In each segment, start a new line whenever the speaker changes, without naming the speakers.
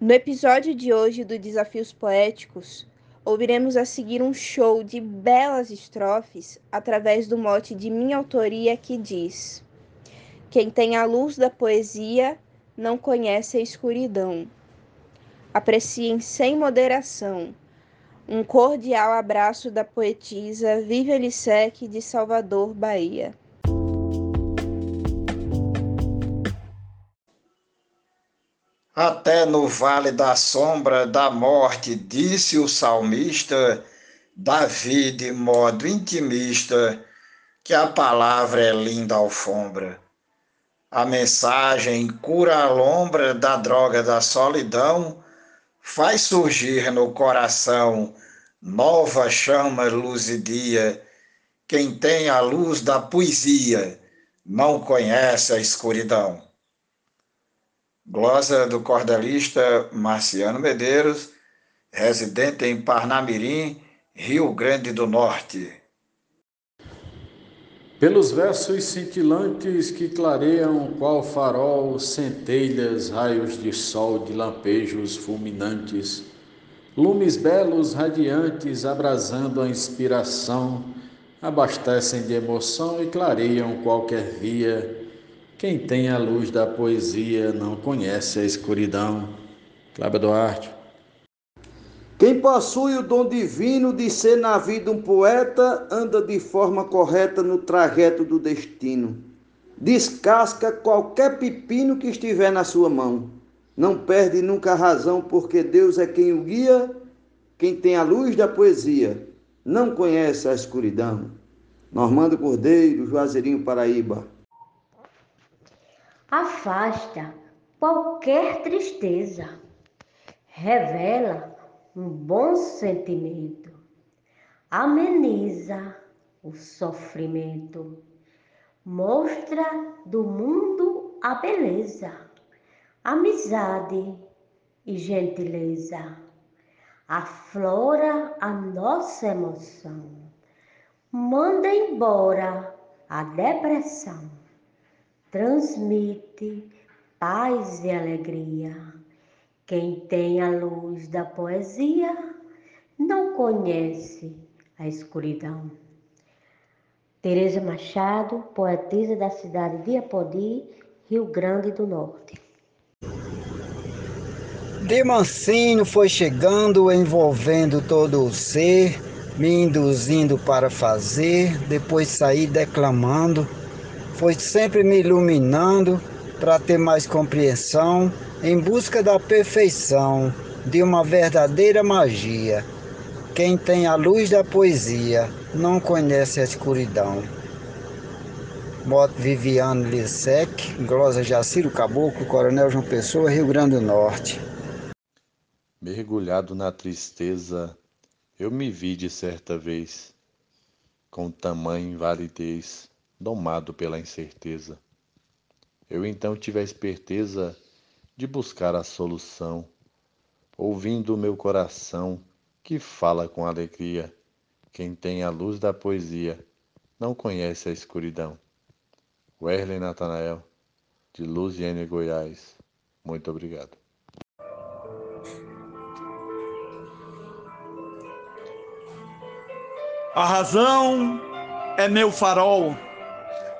No episódio de hoje do Desafios Poéticos, ouviremos a seguir um show de belas estrofes através do mote de minha autoria que diz: Quem tem a luz da poesia não conhece a escuridão. Apreciem sem moderação. Um cordial abraço da poetisa Vivian Lissec de Salvador, Bahia.
Até no vale da sombra da morte, disse o salmista Davi de modo intimista, que a palavra é linda alfombra. A mensagem cura a lombra da droga da solidão, faz surgir no coração nova chama, luz e dia. Quem tem a luz da poesia não conhece a escuridão. Glosa do cordelista Marciano Medeiros, residente em Parnamirim, Rio Grande do Norte.
Pelos versos cintilantes que clareiam qual farol, centelhas, raios de sol, de lampejos fulminantes, lumes belos, radiantes, abrasando a inspiração, abastecem de emoção e clareiam qualquer via quem tem a luz da poesia não conhece a escuridão. Cláudio Duarte.
Quem possui o dom divino de ser na vida um poeta, anda de forma correta no trajeto do destino. Descasca qualquer pepino que estiver na sua mão. Não perde nunca a razão, porque Deus é quem o guia. Quem tem a luz da poesia não conhece a escuridão. Normando Cordeiro, Juazeirinho, Paraíba
afasta qualquer tristeza, revela um bom sentimento, ameniza o sofrimento, mostra do mundo a beleza, amizade e gentileza, aflora a nossa emoção, manda embora a depressão transmite paz e alegria. Quem tem a luz da poesia não conhece a escuridão. Tereza Machado, poetisa da cidade de Apodi, Rio Grande do Norte.
De mansinho foi chegando, envolvendo todo o ser, me induzindo para fazer, depois saí declamando foi sempre me iluminando para ter mais compreensão em busca da perfeição de uma verdadeira magia. Quem tem a luz da poesia não conhece a escuridão. Moto Viviane Lissec, Glosa Jaciro Caboclo, Coronel João Pessoa, Rio Grande do Norte.
Mergulhado na tristeza, eu me vi de certa vez, com tamanho invalidez domado pela incerteza. Eu então tive a esperteza de buscar a solução, ouvindo o meu coração que fala com alegria. Quem tem a luz da poesia não conhece a escuridão. Werley Natanael, de Luziane, Goiás. Muito obrigado.
A razão é meu farol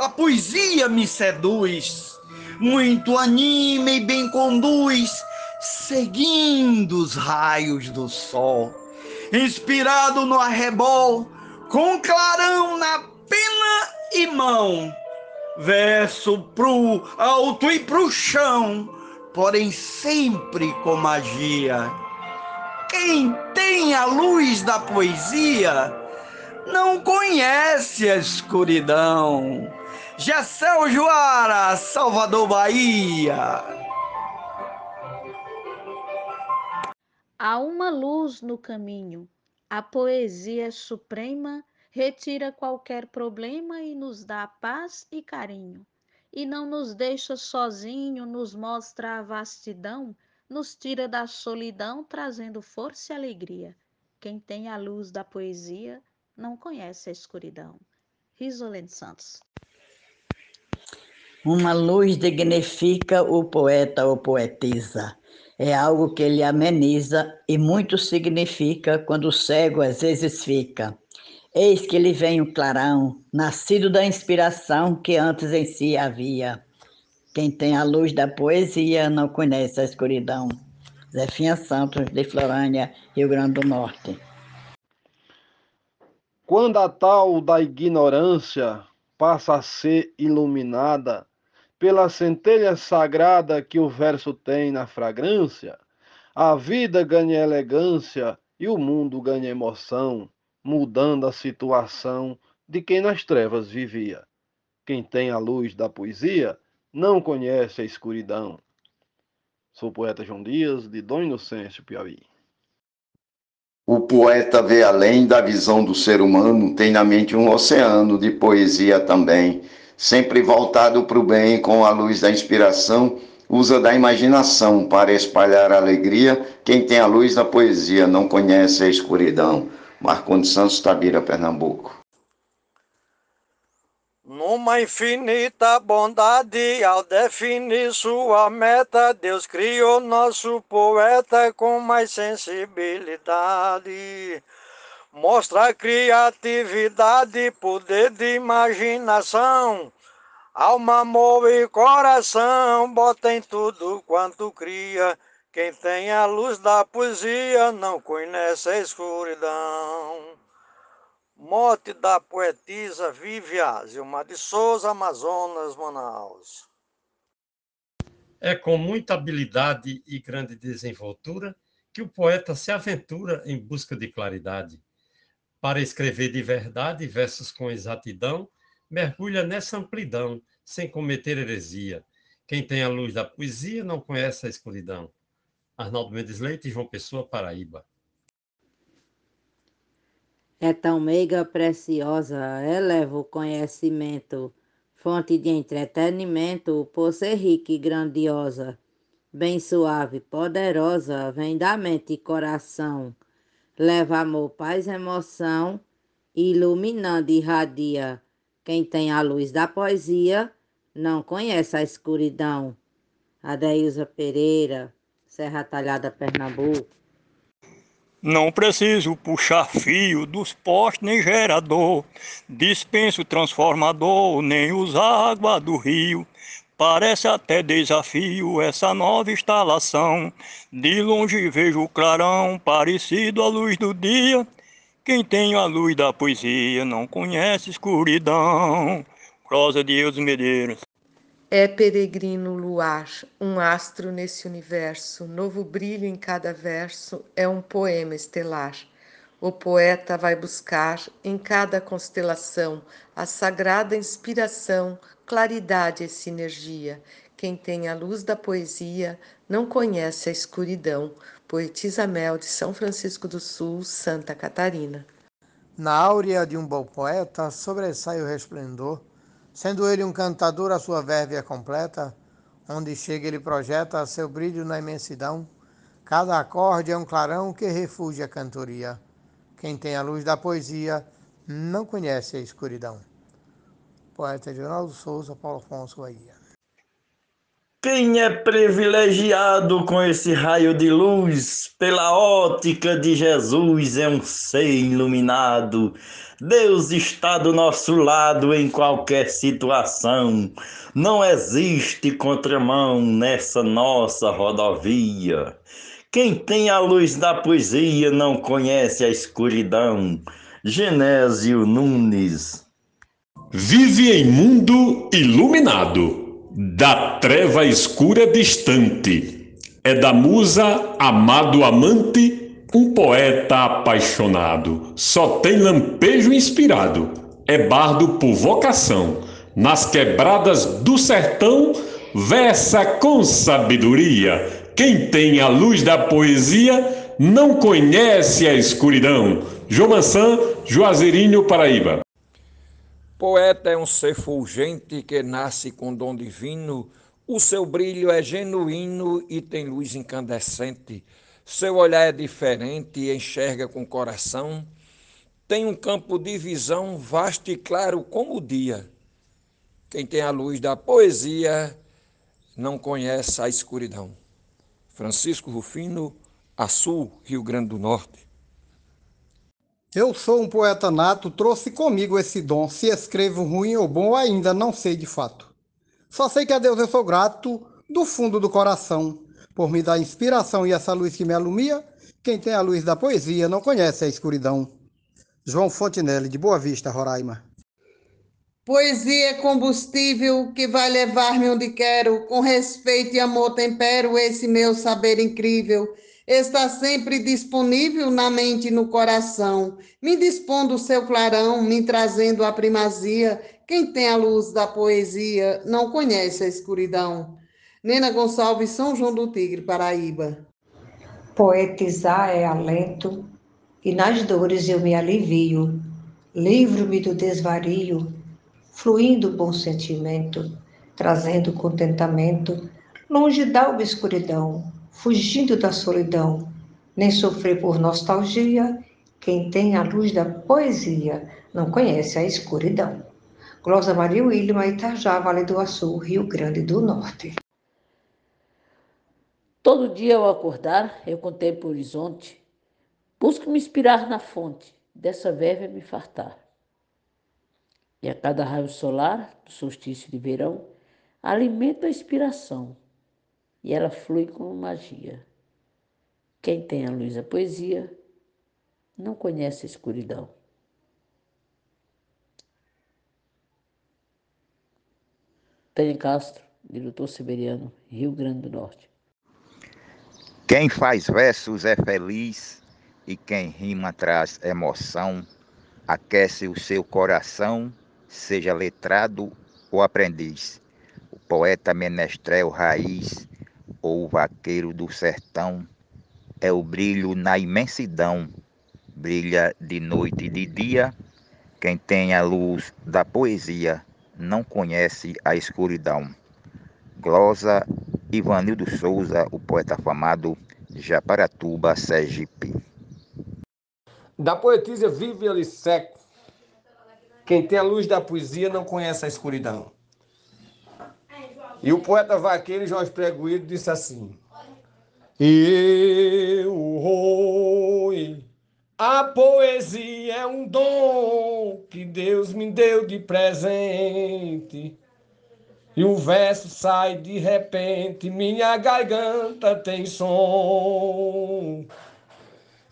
a poesia me seduz, muito anima e bem conduz, seguindo os raios do sol. Inspirado no arrebol, com clarão na pena e mão, verso pro alto e pro chão, porém sempre com magia. Quem tem a luz da poesia não conhece a escuridão. Gessel Joara, Salvador, Bahia.
Há uma luz no caminho. A poesia suprema retira qualquer problema e nos dá paz e carinho. E não nos deixa sozinho, nos mostra a vastidão, nos tira da solidão, trazendo força e alegria. Quem tem a luz da poesia não conhece a escuridão. Risolene Santos.
Uma luz dignifica o poeta ou poetisa. É algo que ele ameniza e muito significa quando o cego às vezes fica. Eis que lhe vem o clarão, nascido da inspiração que antes em si havia. Quem tem a luz da poesia não conhece a escuridão. Zefinha Santos, de Florânia, Rio Grande do Norte.
Quando a tal da ignorância passa a ser iluminada pela centelha sagrada que o verso tem na fragrância, a vida ganha elegância e o mundo ganha emoção, mudando a situação de quem nas trevas vivia. Quem tem a luz da poesia não conhece a escuridão. Sou o poeta João Dias, de Dom Inocêncio, Piauí.
O poeta vê além da visão do ser humano, tem na mente um oceano de poesia também, sempre voltado para o bem com a luz da inspiração, usa da imaginação para espalhar alegria. Quem tem a luz da poesia não conhece a escuridão. Marcondes Santos, Tabira, Pernambuco.
Numa infinita bondade, ao definir sua meta, Deus criou nosso poeta com mais sensibilidade. Mostra criatividade, poder de imaginação, alma, amor e coração, bota em tudo quanto cria. Quem tem a luz da poesia não conhece a escuridão. Morte da poetisa Vívia Zilmar de Souza, Amazonas, Manaus.
É com muita habilidade e grande desenvoltura que o poeta se aventura em busca de claridade. Para escrever de verdade versos com exatidão, mergulha nessa amplidão, sem cometer heresia. Quem tem a luz da poesia não conhece a escuridão. Arnaldo Mendes Leite, João Pessoa, Paraíba.
É tão meiga, preciosa, eleva o conhecimento, fonte de entretenimento, por ser rica e grandiosa. Bem suave, poderosa, vem da mente e coração. Leva amor, paz, emoção, iluminando e irradia. Quem tem a luz da poesia não conhece a escuridão. Adeilza Pereira, Serra Talhada, Pernambuco.
Não preciso puxar fio dos postes nem gerador, dispenso transformador, nem usar água do rio. Parece até desafio essa nova instalação. De longe vejo o clarão, parecido à luz do dia. Quem tem a luz da poesia não conhece escuridão. Prosa de Eudes Medeiros.
É peregrino luar, um astro nesse universo, novo brilho em cada verso, é um poema estelar. O poeta vai buscar em cada constelação a sagrada inspiração, claridade e sinergia. Quem tem a luz da poesia não conhece a escuridão. Poetisa Mel de São Francisco do Sul, Santa Catarina.
Na áurea de um bom poeta sobressai o resplendor Sendo ele um cantador, a sua verve é completa, onde chega ele projeta seu brilho na imensidão. Cada acorde é um clarão que refugia a cantoria. Quem tem a luz da poesia não conhece a escuridão. Poeta Geraldo Souza, Paulo Afonso Bahia.
Quem é privilegiado com esse raio de luz, pela ótica de Jesus, é um ser iluminado. Deus está do nosso lado em qualquer situação. Não existe contramão nessa nossa rodovia. Quem tem a luz da poesia não conhece a escuridão. Genésio Nunes.
Vive em mundo iluminado da treva escura distante. É da musa amado amante, um poeta apaixonado. Só tem lampejo inspirado. É bardo por vocação. Nas quebradas do sertão, versa com sabedoria. Quem tem a luz da poesia não conhece a escuridão. Jomansan, Juazeirinho, Paraíba.
Poeta é um ser fulgente que nasce com dom divino, o seu brilho é genuíno e tem luz incandescente. Seu olhar é diferente e enxerga com coração. Tem um campo de visão vasto e claro como o dia.
Quem tem a luz da poesia não conhece a escuridão. Francisco Rufino, Açu, Rio Grande do Norte.
Eu sou um poeta nato, trouxe comigo esse dom. Se escrevo ruim ou bom, ainda não sei de fato. Só sei que a Deus eu sou grato, do fundo do coração, por me dar inspiração e essa luz que me alumia. Quem tem a luz da poesia não conhece a escuridão. João Fontinelli, de Boa Vista, Roraima.
Poesia é combustível que vai levar-me onde quero, com respeito e amor tempero esse meu saber incrível. Está sempre disponível na mente e no coração, me dispondo o seu clarão, me trazendo a primazia. Quem tem a luz da poesia não conhece a escuridão. Nena Gonçalves, São João do Tigre, Paraíba.
Poetizar é alento, e nas dores eu me alivio. Livro-me do desvario fluindo bom sentimento, trazendo contentamento, longe da obscuridão, fugindo da solidão, nem sofrer por nostalgia. Quem tem a luz da poesia não conhece a escuridão. Glosa Maria William, Itajá, Vale do Açu, Rio Grande do Norte.
Todo dia ao acordar, eu contemplo o horizonte, busco me inspirar na fonte, dessa verve me fartar. E a cada raio solar do solstício de verão, alimenta a inspiração e ela flui como magia. Quem tem a luz da poesia não conhece a escuridão. Tânia Castro, de Doutor Siberiano, Rio Grande do Norte.
Quem faz versos é feliz e quem rima traz emoção, aquece o seu coração seja letrado ou aprendiz, o poeta menestrel raiz ou o vaqueiro do sertão, é o brilho na imensidão, brilha de noite e de dia. Quem tem a luz da poesia não conhece a escuridão. Glosa Ivanildo Souza, o poeta afamado, Japaratuba, Sergipe.
Da poetisa Vivian Seco, quem tem a luz da poesia não conhece a escuridão. E o poeta vaqueiro Jorge Preguido disse assim: Eu, oi, a poesia é um dom que Deus me deu de presente. E o verso sai de repente, minha garganta tem som.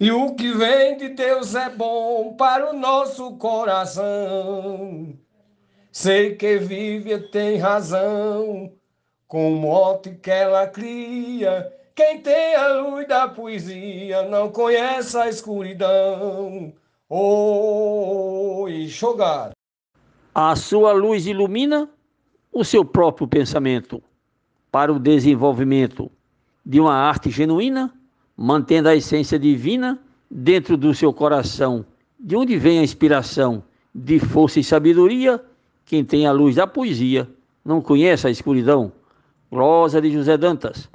E o que vem de Deus é bom para o nosso coração. Sei que Vivian tem razão, com o mote que ela cria. Quem tem a luz da poesia não conhece a escuridão. Oi, jogar.
A sua luz ilumina o seu próprio pensamento para o desenvolvimento de uma arte genuína mantendo a essência divina dentro do seu coração. De onde vem a inspiração de força e sabedoria? Quem tem a luz da poesia não conhece a escuridão. Rosa de José Dantas.